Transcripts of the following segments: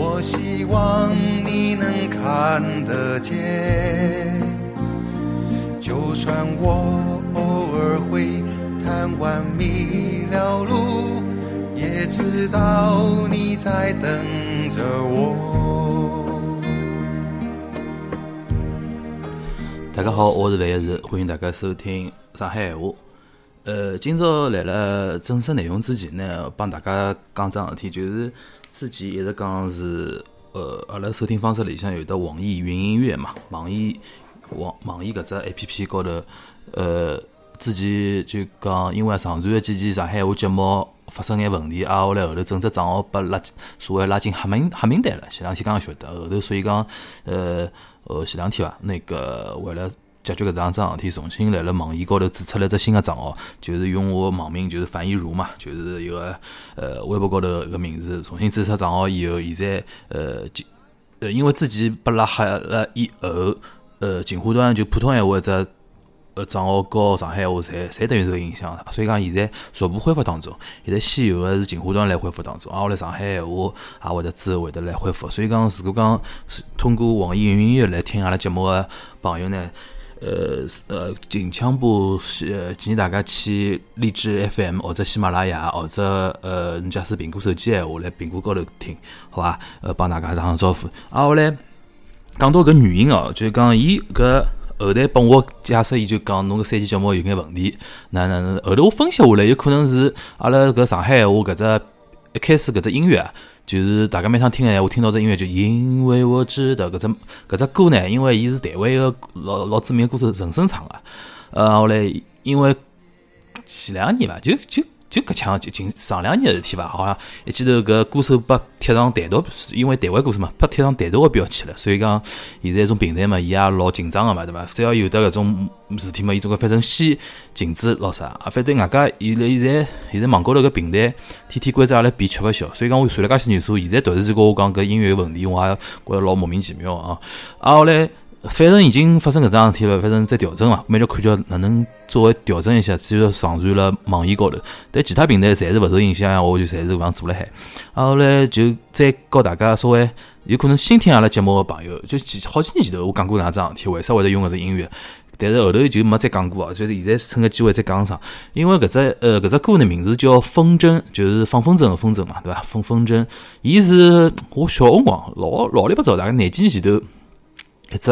我希望你能看得见。就算我偶尔会贪玩迷了路，也知道你在等着我。大家好，我是范一石，欢迎大家收听上海话。呃，今朝来了正式内容之前呢，帮大家讲桩事体，就是之前一直讲是呃，阿拉收听方式里向有的网易云音乐嘛，网易网网易搿只 A P P 高头，呃，之前就讲因为上传个几期上海话节目发生眼问题，啊，后来后头整只账号被拉进所谓拉进黑名黑名单了。前两天刚刚晓得，后头所以讲，呃呃，前两天伐，那个为了解决搿桩桩事体，重新来了网易高头注册了只新个账号，就是用我网名就是樊一茹嘛，就是一个呃微博高头一个名字，重新注册账号以后，现在呃呃因为之前被拉黑了以后，呃锦湖端就普通闲话一只。呃，账号和上海话侪侪等于受影响，所以讲现在逐步恢复当中。现在先有个是锦华端来恢复当中，啊，后来上海闲话也会得之后会得来恢复。所以讲，如果讲通过网易云音乐来听阿拉节目个朋友呢，呃呃，近腔部呃建议大家去荔枝 FM 或者喜马拉雅或者呃，你假使苹果手机闲话来苹果高头听，好伐？呃，帮大家打声招呼。啊，后来讲到搿原因哦，就是讲伊搿。后台帮我解释，伊就讲侬搿三期节目有眼问题，哪哪哪。后头我分析下来，有可能是阿拉搿上海闲话搿只一开始搿只音乐啊，就是大家每趟听闲话听到这音乐就因为我知道搿只搿只歌呢，因为伊是台湾一个老老知名歌手陈升唱的，呃，后来因为前两年伐，就就。就搿腔就近上两年个事体伐，好像一记头搿歌手被贴上单独，因为台湾歌手嘛，被贴上单独个标签了。所以讲现在种平台嘛，伊也老紧张个嘛，对伐？只要有得搿种事体嘛，伊总归反正先禁止咾啥啊？反正外加现在现在现在网高头搿平台天天规则也来变，吃勿消。所以讲我传了介些年数，现在突然间跟我讲搿音乐有问题，我也觉着老莫名其妙啊！啊后来。反正已经发生搿桩事体了，反正再调整嘛，每条看叫哪能作为调整一下，只要上传了网易高头，但其他平台暂时勿受影响，我就暂时搿样做了海。啊，后来就再告大家稍微有可能新听阿拉节目个朋友，就好几年前头我讲过哪桩事体，为啥会得用搿只音乐？但是后头就没再讲过啊，就是现在趁个机会再讲上，因为搿只呃搿只歌呢名字叫风筝，就是放风筝个风筝嘛，对伐？风风筝，伊是我小辰光老老里八早，大概廿几年前头。一只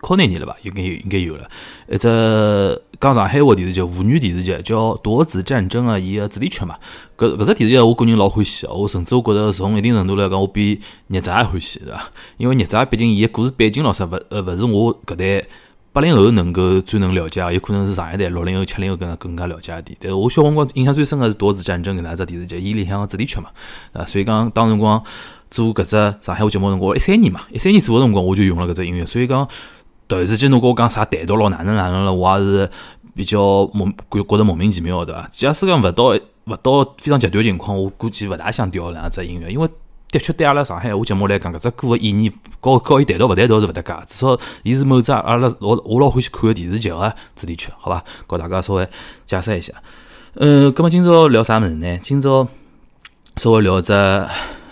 靠廿年了吧，应该应该有了。一只讲上海话电视剧，妇女电视剧叫《夺子战争》啊，伊个主题曲嘛。搿搿只电视剧我个人老欢喜，我甚至我觉着从一定程度来讲，我比孽债还欢喜，是伐？因为孽债毕竟伊个故事背景咾啥，勿呃勿是我搿代八零后能够最能了解，有可能是上一代六零后、七零后更更加了解一点。但是我小辰光印象最深个是《夺子战争》搿能只电视剧，伊里向个主题曲嘛。啊，所以讲当辰光。做搿只上海话节目辰光，一三年嘛，一三年做个辰光我就用了搿只音乐，所以讲突然之间侬跟我讲啥单独咯，哪能哪能了，我也是比较莫觉觉得莫名其妙对伐？假使讲勿到勿到非常极端情况，我估计勿大想调两只音乐，因为的确对阿拉上海话节目来讲，搿只歌个意义高高伊谈到勿谈到是勿搭界，至少伊是某只阿拉我我老欢喜看个电视剧个主题曲，好伐？告大家稍微解释一下。嗯，葛末今朝聊啥物事呢？今朝稍微聊只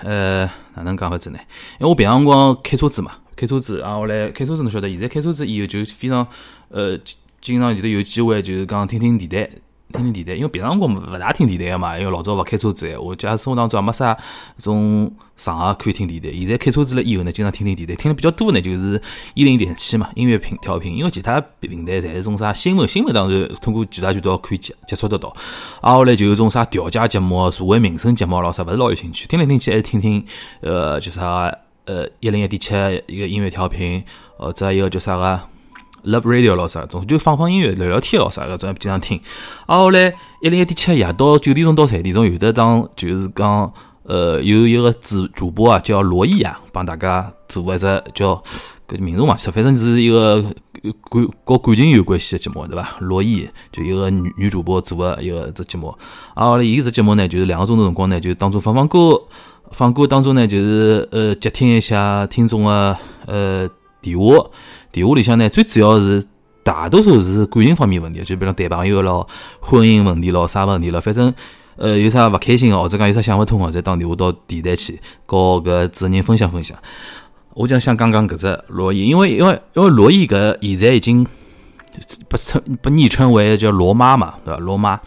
呃。哪能讲法子呢？因为我平常光开车子嘛，开车子啊，后来开车子侬晓得，现在开车子以后就非常呃，经常有的有机会就是讲听听电台，听听电台。因为平常辰光勿大听电台个嘛，因为老早勿开车子，我假生活当中也没啥种场合可以听电台。现在开车子了以后呢，经常听听电台，听的比较多呢，就是一零电器嘛，音乐频调频。因为其他平台侪是种啥新闻，新闻当然通过其他渠道可以接接触得到。啊，后来就有种啥调解节目、社会民生节目，老啥勿是老有兴趣。听来听去还是听听呃，就啥呃一零一点七一个音乐调频，或者一个叫啥个。Love Radio 咯啥，总就放放音乐、聊聊天咯啥个，种经常听。啊，后来一零一点七夜到九点钟到十点钟有的当就是讲呃，有一个主主播啊，叫罗毅啊，帮大家做一只叫搿名字忘记了，反正是一个感和感情有关系的节目，对伐？罗毅就一个女女主播做的一个只节目，啊，后来伊只节目呢，就是两个钟头辰光呢，就当中放放歌，放歌当中呢，就是呃接听一下听众的呃电话，电话里向呢，最主要是。大多数是感情方面问题，就比如谈朋友咯、婚姻问题咯、啥问题咯，反正呃有啥勿开心哦，或者讲有啥想勿通哦，再打电话到电台去，和搿主持人分享分享。我就想讲讲搿只罗伊，因为因为因为罗伊搿现在已经不称不昵称为叫罗妈嘛，对伐？罗妈。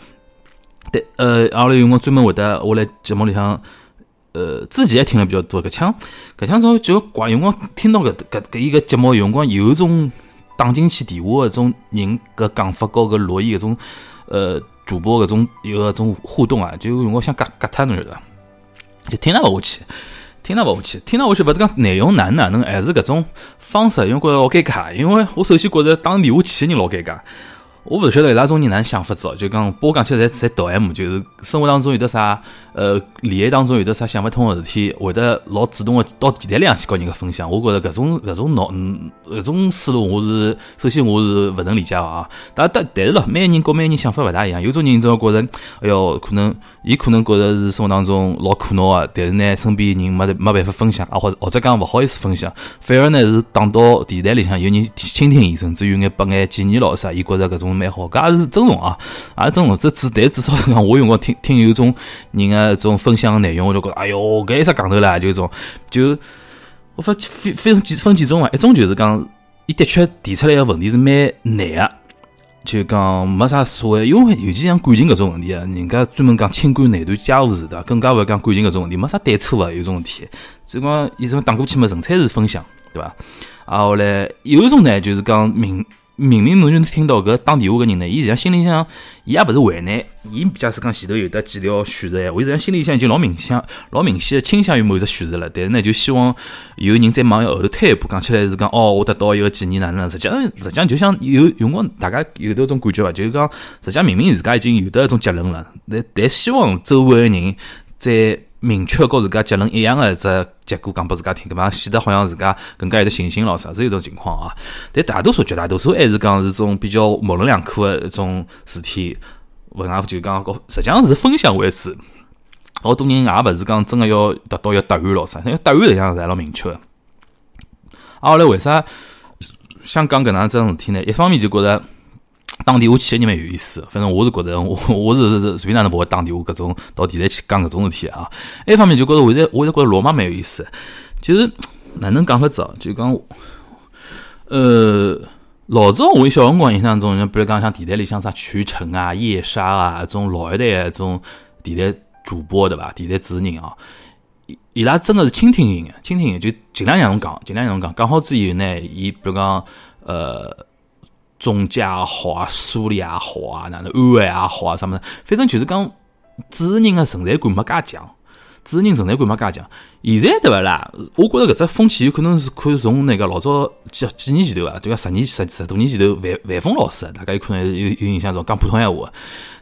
对，呃，阿拉有辰光专门会得我来节目里向，呃，之前也听了比较多。搿腔搿腔种就怪用光听到搿搿搿一个节目用光有一种。打进去电话搿种人搿讲法高搿罗伊搿种呃主播搿种有搿种互动啊，就有辰光想夹夹脱侬晓得伐？就听了勿下去，听了勿下去，听勿下去，勿是讲内容难哪能，还是搿种方式，因为觉着老尴尬。因为我首先觉着打电话去个人老尴尬。我勿晓得伊拉种人哪能想法子哦，就讲拨我讲起来侪侪抖 M，就是生活当中有得啥，呃，恋爱当中有得啥想勿通个事体，会得老主动个到电台里向去跟人家分享。我觉着搿种搿种脑，嗯，搿种思路，我是首先我是勿能理解啊。但但但是咯，每个人跟每个人想法勿大一样，有种人总觉着，哎哟，可能伊可能觉着是生活当中老苦恼个，但是呢，身边人没没办法分享啊，或者或者讲勿好意思分享，反而呢是打到电台里向有人倾听伊，甚至有眼拨眼建议咯啥，伊觉着搿种。蛮好，搿也是尊重啊，也是尊重。这至但至少讲，我用过听听有种人个种分享内容，我就觉着，哎哟，搿有啥讲头啦？就种就我发非非常几分几种啊。一种就是讲，伊的确提出来个问题是蛮难个，就讲没啥所谓，因为尤其像感情搿种问题啊，人家专门讲清官难断家务事的，更加勿要讲感情搿种问题，没啥对错啊，有种问题。所以讲，伊种打过去嘛，纯粹是分享，对伐？啊，后来有一种呢，就是讲明。明明侬就能听到搿打电话个人呢，伊实际上心里向，伊也勿是为难，伊假使讲前头有得几条选择，我实际上心里向已经老明显、老明显倾向于某一只选择了。但是呢，就希望有人再往后头推一步，讲起来是讲哦，我得到一个建议哪能？实际上，实际上就像有用光，大家有得种感觉伐？就是讲，实际上明明自家已经有得一种结论了，但但希望周围个人在。明确告自家结论一样的只结果讲拨自家听，搿嘛显得好像自家更加有得信心咯，啥是一种情况啊？但大多数、绝大多数还是讲是种比较模棱两可的一种事体，问啊就讲，实际上是分享为主。老多人也勿是讲真个要得到要答案咯啥，因为答案实际上是老明确。啊，后来为啥想讲搿能桩事体呢？一方面就觉着。打电话去人蛮有意思，反正我是觉得我 我是随哪能不会打电话搿种到电台去讲搿种事体啊。一方面就觉得我在我在觉得罗妈蛮有意思，就是哪能讲法子？就讲呃，老早我小辰光印象中，比如讲像电台里像啥曲晨啊、叶莎啊，种老一代的种电台主播对伐？电台主持人啊，伊拉真的是倾听型的，倾听型就尽量让侬讲，尽量让侬讲，讲好之后呢，伊比如讲呃。中介也好啊，梳理也好啊，哪能安慰也好啊，什么，反正就是讲主持人的存在感没介强，主持人存在感没介强。现在对勿啦？我觉着搿只风气有可能是可以从那个老早几几年前头啊，对个十年十十多年前头，万万峰老师，大家有可能有有印象中讲普通闲话，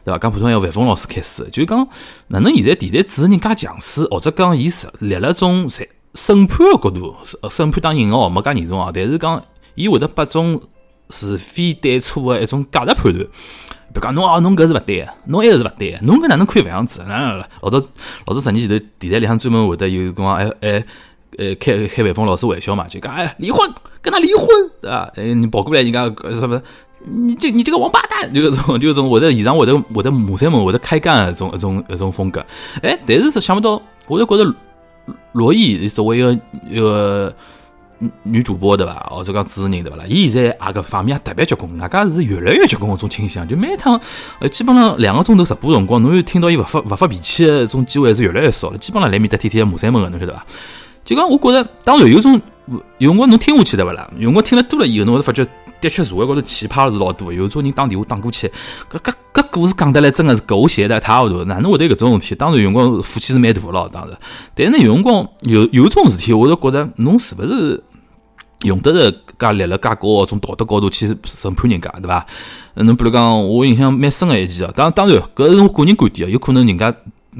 对伐？讲普通闲话，万峰老师开始，就讲哪能现在电台主持人介强势，或者讲伊是立了种审审判的角度，审判当引号没介严重啊，但是讲伊会得把种。是非对错的一种价值判断，别讲侬哦，侬搿是勿对个，侬埃个是勿对个，侬搿哪能可以搿样子？老早老早十年前头，电台里向专门会得有辰光，哎哎，呃，开开万峰老师玩笑嘛，就讲哎，离婚，跟他离婚，对吧？哎，你跑过来，人家什么？你这你这个王八蛋，就搿种就搿种，我在现场，我在我在马赛门，我在开干一种一种一种风格。哎，但是想不到，我就觉得罗毅作为一个一个。女主播对伐？或者讲主持人对伐啦？伊现在啊搿方面也特别结棍，外加是越来越结棍搿种倾向。就每趟呃，基本上两个钟头直播辰光，侬又听到伊勿发勿发脾气的种机会是越来越少了。基本上来面搭天天骂三门个，侬晓得伐？就讲我觉着，当然有种有辰光侬听下去对伐啦？有辰光听了多了以后，侬会发觉的确社会高头奇葩是老多。有种人打电话打过去，搿搿搿故事讲得来真个是狗血的一塌糊涂。哪能会得搿种事体？当然有辰光火气是蛮大咯，当然。但是呢，有辰光有有种事体，我就觉着侬是勿是？用得着介立了介高种道德高度去审判人家，对伐？侬比如讲，我印象蛮深个一件哦，当当然，搿是我个人观点哦，有可能人家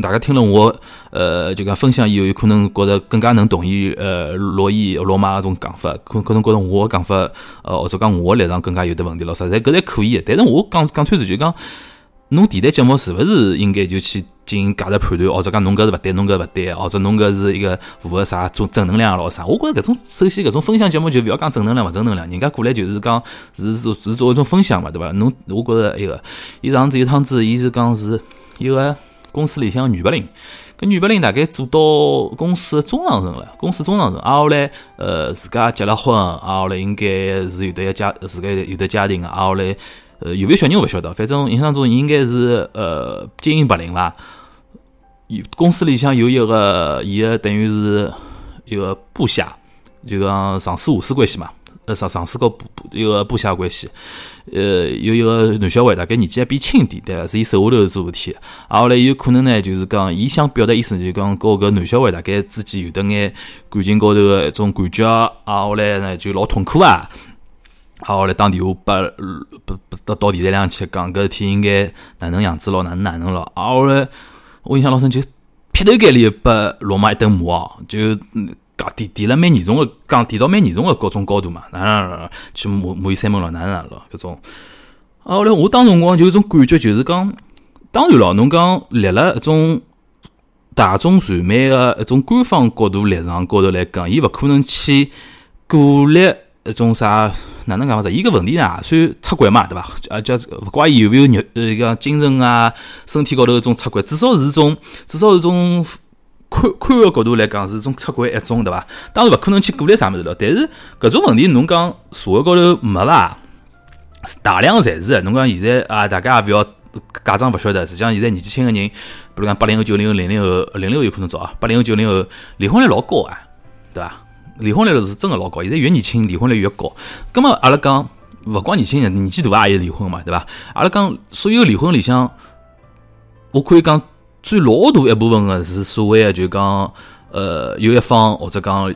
大家听了我呃就讲分享以后，有可能觉得更加能同意呃罗伊罗马搿种讲法，可可能觉得我讲法呃或者讲我立场更加有得问题咯，实在搿侪可以。但是我讲讲穿子就讲，侬电台节目是勿是应该就去进行价值判断，或者讲侬搿是勿对，侬搿勿对，或者侬搿是一个符合啥正正能量咯啥？我觉着搿种首先搿种分享节目就勿要讲正能量勿正能量，人家过来就是讲是是是做一种分享嘛，对伐？侬我觉着埃个，伊上次有趟子，伊是讲是一个。公司里向女白领，搿女白领大概做到公司中上层了，公司中上层，啊后来呃自家结了婚，啊后来应该是有得一家自家有得家庭啊后来呃有没有小人我勿晓得，反正印象中应该是呃精英白领伐，有公司里向有一个伊个等于是一个部下，就讲上司下司关系嘛。呃，上上司和部部一个部下关系，呃，有一个男小孩，大概年纪还比轻点，对伐？是伊手下头做事体，啊，后来有可能呢，就是讲，伊想表达意思，就讲，和搿男小孩大概之间有得眼感情高头个一种感觉，啊，后来呢就老痛苦啊，啊，后来打电话拨拨拨到到电台上去讲搿事体应该哪能样子咯，哪能哪能咯，啊，后来我印象老深，就劈头盖脸拨罗马一顿骂哦，就。讲提提了蛮严重个，讲提到蛮严重个各种高度嘛，哪哪哪去骂骂伊三门咯，哪哪咯，搿种。啊，后来我当辰光就有种感觉，就是讲，当然咯，侬讲立了一种大众传媒个一种官方角度立场高头来讲，伊勿可能去鼓励一种啥，哪能讲法子？伊个问题呢，算出轨嘛，对伐？啊，叫勿怪伊有没有肉呃讲精神啊、身体高头一种出轨，至少是种，至少是种。宽宽个角度来讲是种出轨一种，对伐？当然勿可能去鼓励啥物事了。但是搿种问题侬讲社会高头没伐？大量侪是。侬讲现在啊，大家也勿要家长勿晓得。实际上现在年纪轻个人，比如讲八零后、九零后、零零后、零零后有可能早啊。八零后、九零后离婚率老高啊，对伐？离婚率是真个老高。现在越年轻离婚率越高。葛末阿拉讲勿光年轻人，年纪大也有离婚嘛，对伐？阿拉讲所有离婚里向，我可以讲。最老大一部分个是所谓个，就讲，呃，有一方或者讲，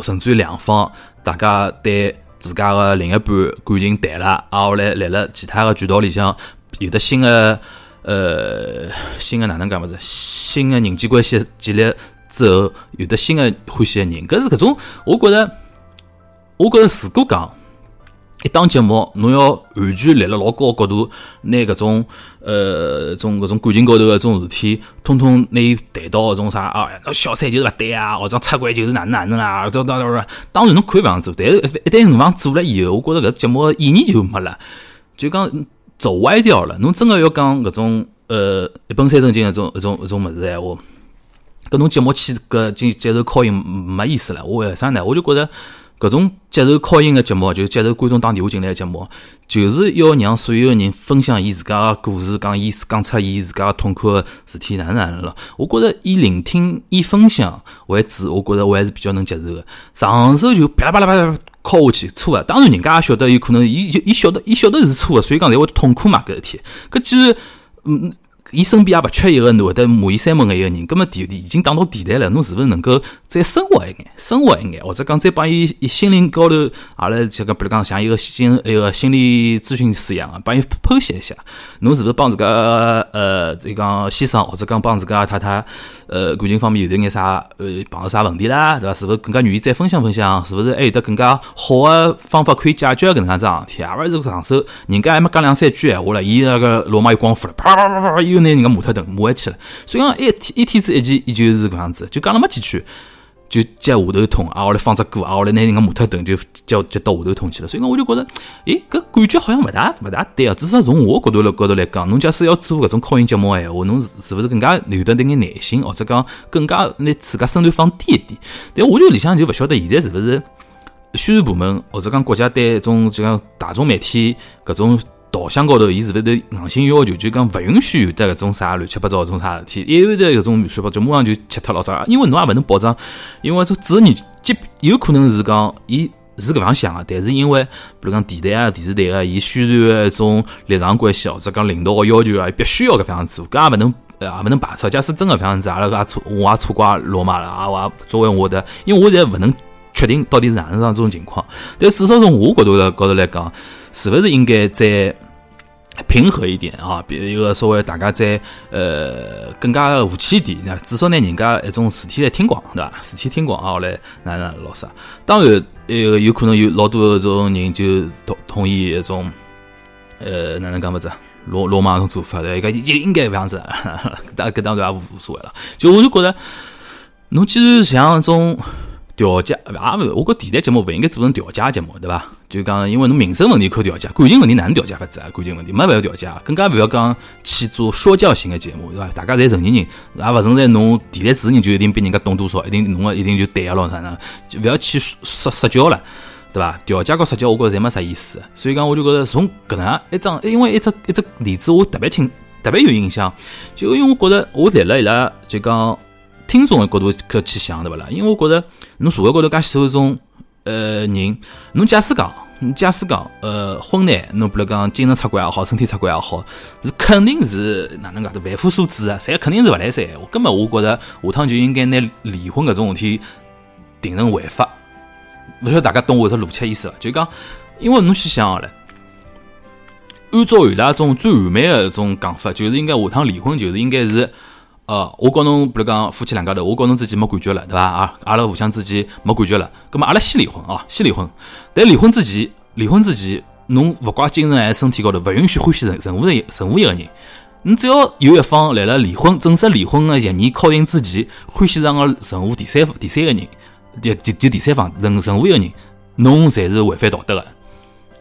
甚至于两方，大家对自家个另一半感情淡了，啊，后来来了其他个渠道里向有的新个，呃，新个哪能讲么子？新个人际关系建立之后，有的新个欢喜个人，搿是搿种，我觉着，我觉着如果讲。一档节目，侬要完全立了老高角度，拿搿种呃种搿种感情高头搿种事体，通通拿伊谈到搿种啥啊，小三就是勿对啊，或者出轨就是哪能哪能啊，当当当当然侬可以搿样做，但是一旦搿样做了以后，我觉着搿节目意义就没了，就讲走歪掉了。侬真个要讲搿种呃一本三正经搿种搿种搿种物事闲话，搿侬节目去搿接接受考验没意思了。我为啥呢？我就觉着。搿种接受考音个节目，就是接受观众打电话进来个节目，就是要让所有个人分享伊自家个故事，讲伊讲出伊自家痛苦个事体哪能哪能了。我觉着以聆听、以分享为主，我觉着我还是比较能接受个。上手就啪啦啪啦啪啦敲下去，错个。当然人家也晓得有可能，伊伊晓得伊晓得是错个，所以讲才会痛苦嘛搿事体。搿既然嗯。伊身边也勿缺一个会得骂伊三门个一个人，葛末电已经打到地台了，侬是勿是能够再生活一眼，生活一眼，或者讲再帮伊心灵高头，阿拉这个比如讲像一个心一个心理咨询师一样个，帮伊剖析一下，侬是勿是帮自家呃，就讲先生或者讲帮自家太太呃感情方面有得眼啥呃碰到啥问题啦，对伐？是勿是更加愿意再分享分享？是勿是还有得更加好个方法可以解决搿能样子事体？阿勿是上手，人家还没讲两三句闲话了，伊那个罗马又光火了，啪啪啪啪啪又。拿人家骂脱等骂回去了，所以讲一天一天子一件，伊就是搿样子，就讲了没几句，就接下头痛啊！后来放只歌啊！后来拿人家骂脱等，就接接到下头痛去了。所以讲我就觉得，诶，搿感觉好像勿大勿大对啊！至少从我角度来角度来讲，侬假使要做搿种考音节目闲话，侬是是勿是更加有得那眼耐心，或者讲更加拿自家身段放低一点？但我就里向就勿晓得现在是勿是宣传部门或者讲国家对一种就讲大众媒体搿种。导向高头，伊是勿是硬性要求，就讲勿允许有得搿种啥乱七八糟搿种啥事体，一有得搿种乱七八糟，马上就切脱了啥？因为侬也勿能保障，因为这主持人即有可能是讲，伊是搿样想个，但是因为比如讲电台啊、电视台啊，伊宣传个一种立场关系，或者讲领导个要求啊，必须要搿副样做，搿也勿能也勿能排斥。假使真个搿样子，阿拉也错，我也错怪罗马了啊！我也作为我的，因为我现在勿能确定到底是哪能样种情况，但至少从我角度来高头来讲，是勿是应该在平和一点啊，比一个稍微大家在呃更加和气一点，那至少拿人家一种事体来听光，对伐？事体听光啊，来哪哪老啥？当然，呃，有可能有老多种人就同同意一种，呃，哪能讲法子？罗罗马种做法对，一个就应该这样子，但搿当然也无所谓了。就我就觉着，侬既然像种。调解也勿是，我觉电台节目勿应该做成调解节目，对伐？就讲因为侬民生问题可调解，感情问题哪能调解法子啊？感情问题没办法调解，更加勿要讲去做说教型的节目，对伐？大家侪成年人，也勿存在侬电台主持人就一定比人家懂多少，一定侬个一定就对个咯，啥呢？就勿要去说说教了，对伐？调解和说教，我觉着侪没啥意思。所以讲，我就觉着从搿能一张，因为一只一只例子，我特别听特别有印象，就因为我觉着我站了伊拉就讲。听众的角度去去想，对勿啦？因为我觉着，侬社会高头介许多种呃人，侬假使讲，假使讲，呃，婚内侬比如讲精神出轨也好，身体出轨也好，是肯定是哪能介的凡夫俗子啊，侪肯定是勿来三。我根本我觉着下趟就应该拿离婚搿种事体定成违法。勿晓得大家懂我这逻辑意思伐？就讲，因为侬去想唻，按照伊拉种最完美的种讲法，就是应该下趟离婚就是应该是。呃，我告侬，比如讲夫妻两家头，我告侬之间没感觉了，对伐？啊，阿拉互相之间没感觉了，葛末阿拉先离婚啊，先离婚。但离婚之前，离婚之前，侬勿怪精神还是身体高头，勿允许欢喜任任何，任何一个人。你只要有一方来了离婚正式离婚的协议敲定之前，欢喜上个任何第三第三个人，就就就第三方任任何一个人，侬侪是违反道德的。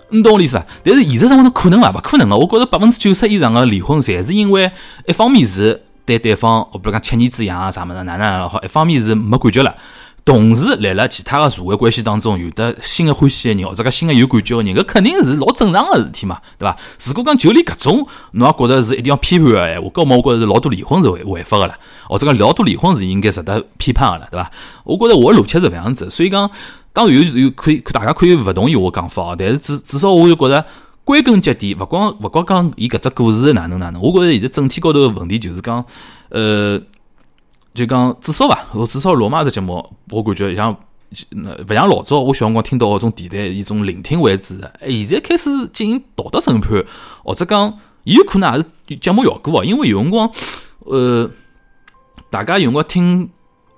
你懂我意思伐？但是现实生活中可能伐？勿可能个。我觉着百分之九十以上的离婚，侪是因为一方面是。对对方，我比如讲七年之痒啊啥么子，哪能好？一方面是没感觉了，同时来了其他的社会关系当中，有的新的欢喜的人，或者个新的有感觉的人，搿肯定是老正常的事体嘛，对伐？如果讲就连搿种，侬也觉着是一定要批判的闲话，搿么我觉着是老多离婚是违法的了，或者讲老多离婚是应该值得批判的了，对伐？我觉着我的逻辑是搿样子，所以讲，当然有有可以，大家可以勿同意我讲法哦，但是至至少我就觉着。归根结底，勿光勿光讲伊搿只故事哪能哪能，我觉着现在整体高头个问题就是讲，呃，就讲至少伐，至少罗马只节目，我感觉像勿像老早我小辰光听到搿种电台一种聆听为主，现在开始进行道德审判，或者讲有可能也是节目效果哦，因为有辰光，呃，大家有辰光听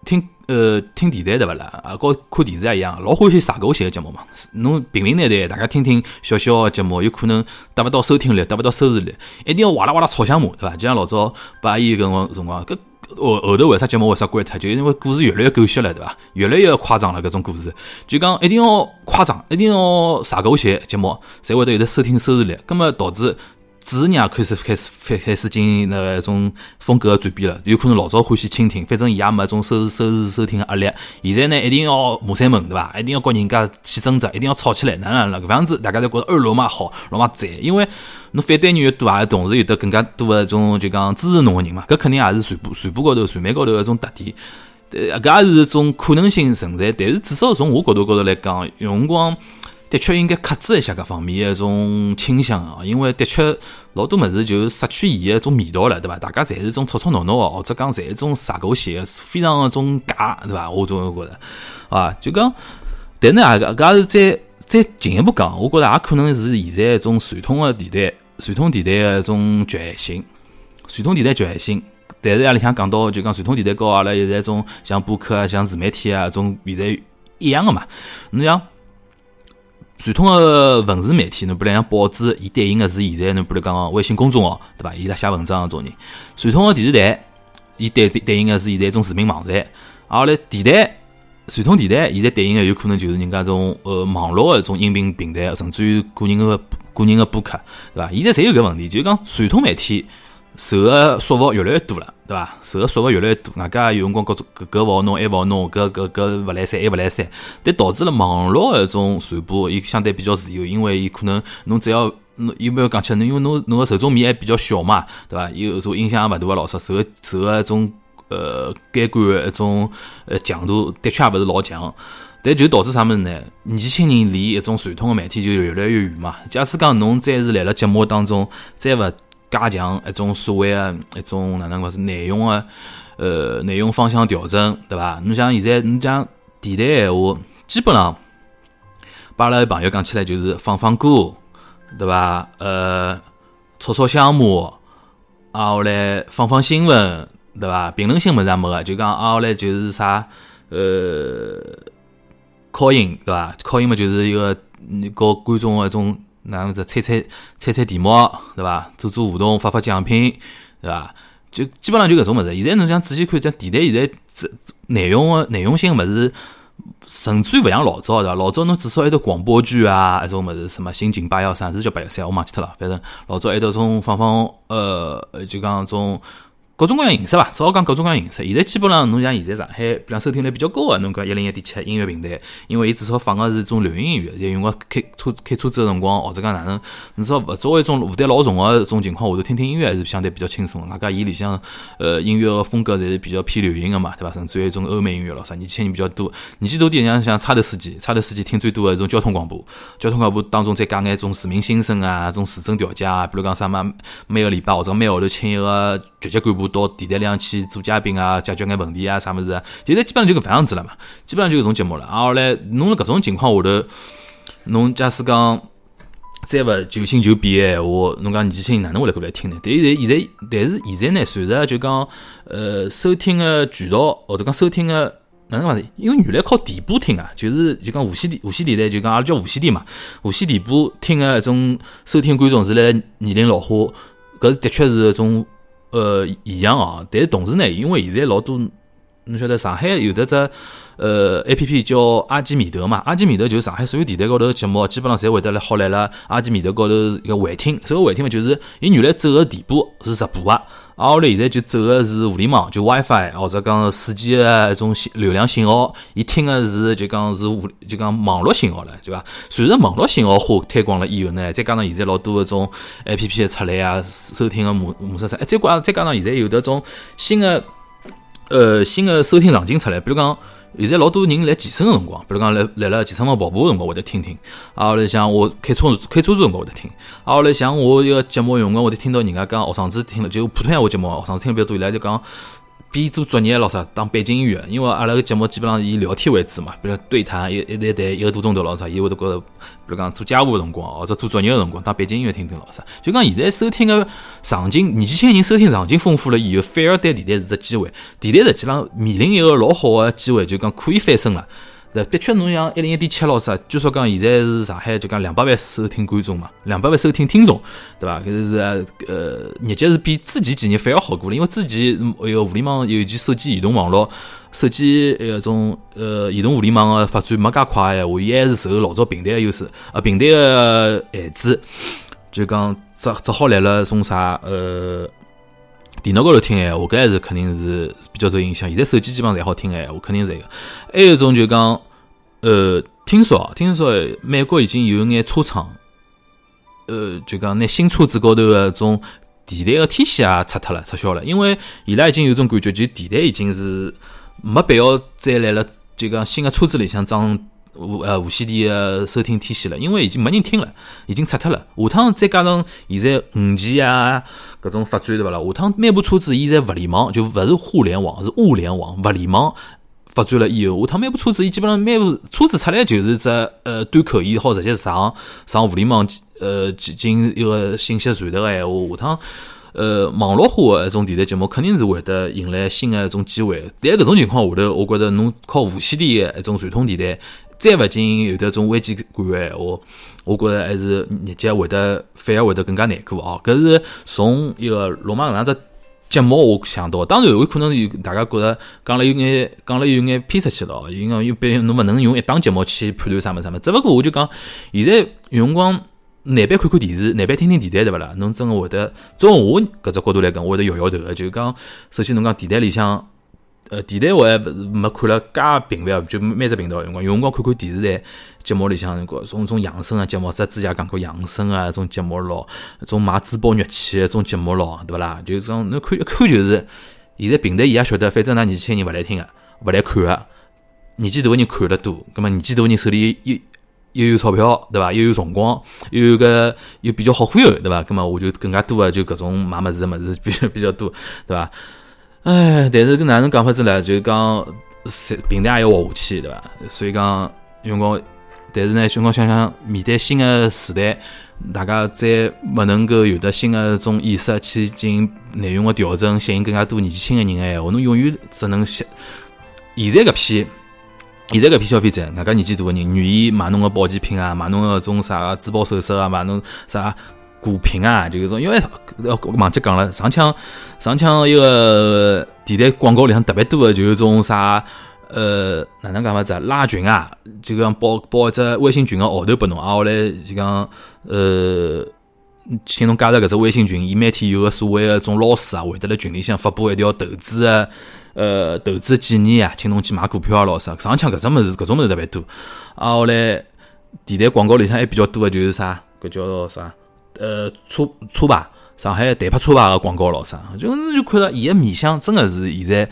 听。呃，听电台对勿啦？啊，跟看电视也一样，老欢喜撒狗血的节目嘛。侬平平淡淡，大家听听小小的节目，有可能达勿到收听率，达勿到收视率，一定要哇啦哇啦吵相骂，对伐？就像老早八一搿辰光，搿后后头为啥节目为啥关脱？就因为故事越来越狗血了，对伐？越来越夸张了，搿种故事，就讲一定要夸张，一定要撒狗血节目，才会得有的收听收视率，葛末导致。主持人也开始开始开始进行那个一种风格的转变了，有可能老早欢喜倾听，反正伊也没一种收收视收听的压力。现在呢，一定要骂三门，对伐？一定要跟人家起争执，一定要吵起来，哪能了？搿样子大家侪觉得二罗马好，罗马赞，因为侬反对人越多啊，同时有得更加多的种就讲支持侬的人嘛，搿肯定也是传播传播高头传媒高头一种特点。呃，搿也是一种可能性存在，但是至少从我角度高头来讲，有辰光。的确应该克制一下搿方面的一种倾向啊，因为的确老多物事就失去伊的一种味道了，对伐？大家侪是种吵吵闹闹的，或者讲侪是种撒狗血，非常一种假，对伐？我总觉着啊，就讲，但呢，搿搿是再再进一步讲，我觉着也可能是现在一种传统的电台，传统电台的一种局限性，传统电台局限性。但是阿里向讲到，就讲传统电台跟阿拉现在一种像播客啊、像自媒体啊，种现在一样的嘛，侬像。传统的文字媒体，侬比如像报纸，伊对应的是现在侬比如讲微信公众号，对伐？伊拉写文章的种人。传统的电视台，伊对对应的是现在一种视频网站。而来电台，传统电台现在对应的有可能就是人家种呃网络的一种音频平台，甚至于个人的个人的播客，对伐？现在侪有搿问题，就是讲传统媒体。受个束缚越来越多了，对伐？受个束缚越来越多，外加有辰光各种搿搿勿好弄，埃勿好弄，搿搿搿勿来三，还勿来三，但导致了网络个一种传播，伊相对比较自由，因为伊可能侬只要侬有没有讲起来，因为侬侬个受众面还比较小嘛，对伐？有种影响也勿大个老师，受个受个一种呃监管个一种呃强度的确也勿是老强，但就导致啥物事呢？年轻人离一种传统个媒体就越来越远嘛。假使讲侬再是来了节目当中，再勿加强一种所谓的一种哪能讲是内容的呃内容方向调整，对伐？侬像现在侬讲电台闲话，基本上把阿拉朋友讲起来就是放放歌，对伐？呃，炒炒香马，啊后来放放新闻，对伐？评论性物事也没个，就讲啊后来就是啥，呃，考音，对伐？考音嘛就是一个搞观众一种哪能子猜猜猜猜题目，对伐？做做互动，发发奖品，对伐？就基本上就搿种物事。现在侬想仔细看，像电台现在这内容个内容性物事。甚至于勿像老早对伐？老早侬至少还得广播剧啊，一种物事，什么刑警八幺三，是叫八幺三，我忘记脱了。反正老早还得种放放，呃，就讲种。各种各样形式伐，只好讲各种各样形式。现在基本上侬像现在上海，比方收听率比较高个，侬讲一零一点七音乐平台，因为伊至少放个是种流行音乐。在用个开车开车子个辰光，或者讲哪能，至少勿作为一种负担老重个种情况下头听听音乐还是相对比较轻松。外加伊里向呃音乐个风格侪是比较偏流行个嘛，对伐？甚至于一种欧美音乐咯啥，年轻人比较多。年纪大点像像差头司机，差头司机听最多个一种交通广播，交通广播当中再加眼种市民心声啊，种市政调解啊，比如讲啥么每个礼拜或者每个号头请一个局级干部到电台里向去。做嘉宾啊，解决眼问题啊，啥物事？现在基本上就搿副样子了嘛，基本上就搿种节目了。啊，后来侬辣搿种情况下头，侬假使讲再勿求新求变个闲话，侬讲年轻人哪能会来过来听呢？但是现在，但是现在呢，随着就讲呃收听个渠道，或者讲收听个哪能讲呢？因为原来靠电波听啊，就是就讲无线电无线电台，就讲阿拉叫无线电嘛，无线电波听个一种收听观众是来年龄老化，搿的确是一种。呃，一样啊，但同时呢，因为现在老多，侬晓得上海有的只呃 A P P 叫阿基米德嘛，阿基米德就是上海所有电台高头节目，基本上侪会得来好来了阿基米德高头一个回听，所谓回听嘛，就是伊原来走个电波是直播啊。啊，后来现在就走的是互联网，就 WiFi 或者讲四 G 的一种流量信号，伊听的是就讲是互就讲网络信号了，对伐？随着网络信号化推广了以后呢，再加上现在老多的种 APP 的出来啊，收听的模模式啥，哎，再加再加上现在有的种新的呃新的收听场景出来，比如讲。现在老多人来健身个辰光，比如讲来来了健身房跑步个辰光，会得听听。啊，后来像我开车开车子辰光会得听。啊，后来像我一个节目用光，会得听到人家讲学生子听了，就普通闲话节目，学生子听比较多，伊拉就讲。边做作业咯啥，当背景音乐，因为阿拉个节目基本上以聊天为主嘛，比如对谈一一对谈一个多钟头咯啥，伊会得觉着，比如讲做家务个辰光或者做作业个辰光，当背景音乐听听老啥。就讲现在收听个场景，年纪轻人收听场景丰富了以后，反而对电台是只机会。电台实际上面临一个老好个机会，就讲可以翻身了。的确，侬像一零一点七老师，据说讲现在是上海就讲两百万收听观众嘛，两百万收听听众，对伐？搿是呃，日脚是比之前几年反而好过了，因为之前一个互联网尤其手机移动网络、手机呃种呃移动互联网个发展没介快闲话，伊还是受老早平台个优势，呃平台个限制，就讲只只好来了种啥呃电脑高头听闲话，搿还是肯定是比较受影响。现在手机基本上侪好听闲话，肯定是一个。还有一种就讲。呃，听说，听说美国已经有眼车厂，呃，就讲拿新车子高头个种电台个天线也拆脱了，撤销了，因为伊拉已经有种感觉，就电台已经是没必要再来了，就讲新个车子里向装呃无线电收听天线了，因为已经没人听了，已经拆脱了。下趟再加上现在五 G 啊，搿种发展对伐啦？下趟每部车子现在物联网就勿是互联网，是物联网，物联网。发展了以后，下趟每部车子，伊基本上每部车子出来就是只呃端口，伊好直接上上互联网呃进一个信息传达个闲话，下趟呃网络化个一种电台节目肯定是会得迎来新个一种机会。但搿种情况下头，我觉着侬靠无线电一种传统电台，再勿仅有得种危机感个闲话，我觉着还是日脚会得反而会得更加难过哦。搿是从一个罗马搿样子。节目我想到，当然有可能有大家觉着讲了有眼讲了有眼偏出去了哦，因为毕竟侬勿能用一档节目去判断啥么啥么。只不过我就讲，现在有辰光难办看看电视，难办听听电台对勿啦？侬真个会得，从我搿只角度来讲，我会得摇摇头个。就讲，首先侬讲电台里向，呃，电台我还没看了介频繁，就每只频道有辰光，有辰光看看电视台。节目里向个种种养生个节目，只之前讲过养生啊，种节目咯，种卖珠宝玉器个种节目咯，对勿啦？就种侬看一看就是，现在平台伊也晓得，反正㑚年轻人勿来听个，勿来看个，年纪大个人看得多，葛末年纪大个人手里又又有钞票，对伐？又有辰光，又有个又比较好忽悠，对伐？葛末我就更加多个就搿种买物事个物事比较比较多，对伐？哎，但是搿哪能讲法子呢？就讲平台也要活下去，对伐？所以讲，用光。但是呢，辰光想想，面对新的时代，大家再勿能够有得新的种意识去进行内容的调整，吸引更加多年纪轻的人闲话，侬永远只能想现在搿批。现在搿批消费者，外加年纪大的人，愿意买侬个保健品啊，买侬个种啥珠宝首饰啊，买侬啥股评啊，就是种，因为忘记讲了，上腔上腔一个电台广告里向特别多的，就是种啥呃哪能讲法子拉群啊，就讲报报一只微信群个号头拨侬，啊后来就讲呃，请侬加入搿只微信群，伊每天有个所谓个种老师啊，会得辣群里向发布一条投资个。呃，投资建议啊，请侬去买股票啊，老师上腔搿种物事，搿种物事特别多。啊，后来电台广告里向还比较多的就是啥，搿叫啥？呃，车车牌，上海代拍车牌个广告老师，就是就看到伊个面相，真个是现在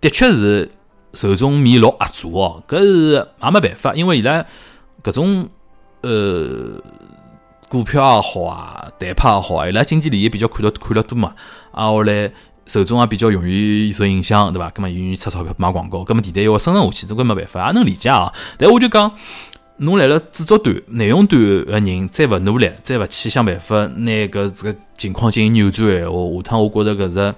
的确是受众面老压榨哦。搿是也没办法，因为伊拉搿种呃股票也好啊，代拍也好啊，伊拉经济利益比较看得看得多嘛。啊，后来。受众也比较容易受影响，对伐？葛末愿意出钞票买广告，葛末电台要生存下去，总归没办法，也能理解啊。但我就讲，侬来了制作端、内容端个人，再勿努力，再勿去想办法，拿搿这个情况进行扭转闲话，下趟我觉着搿是，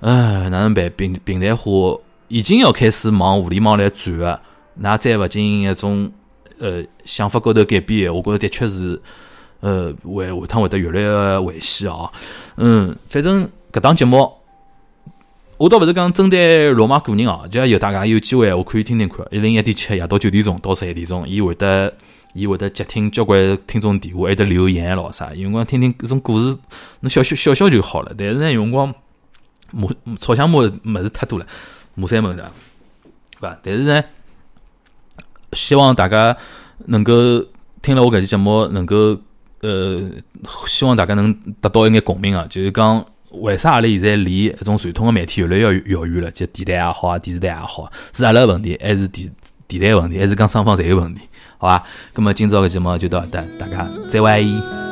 唉，哪能办？平平台化已经要开始往互联网来转个，㑚再勿进行一种呃想法高头改变，我觉着的确是，呃，会下趟会得越来越危险哦。嗯，反正搿档节目。我倒勿是讲针对罗马个人哦，就有大家有机会，我可以听听看。一零一点七夜到九点钟到十一点钟，伊会得伊会得接听交关听众电话，还得留言咯啥。有辰光听听搿种故事，侬笑笑笑笑就好了。但是呢，有辰光骂吵相骂物事太多了，骂三门的，对伐？但是呢，希望大家能够听了我搿期节目，能够呃，希望大家能得到一眼共鸣啊，就是讲。为啥阿拉现在离一种传统的媒体越来越遥远了？就电台也好，电视台也好，是阿拉问题，还是电电台问题，还是讲双方侪有问题？好伐，那么今朝个节目就到这，大家再会。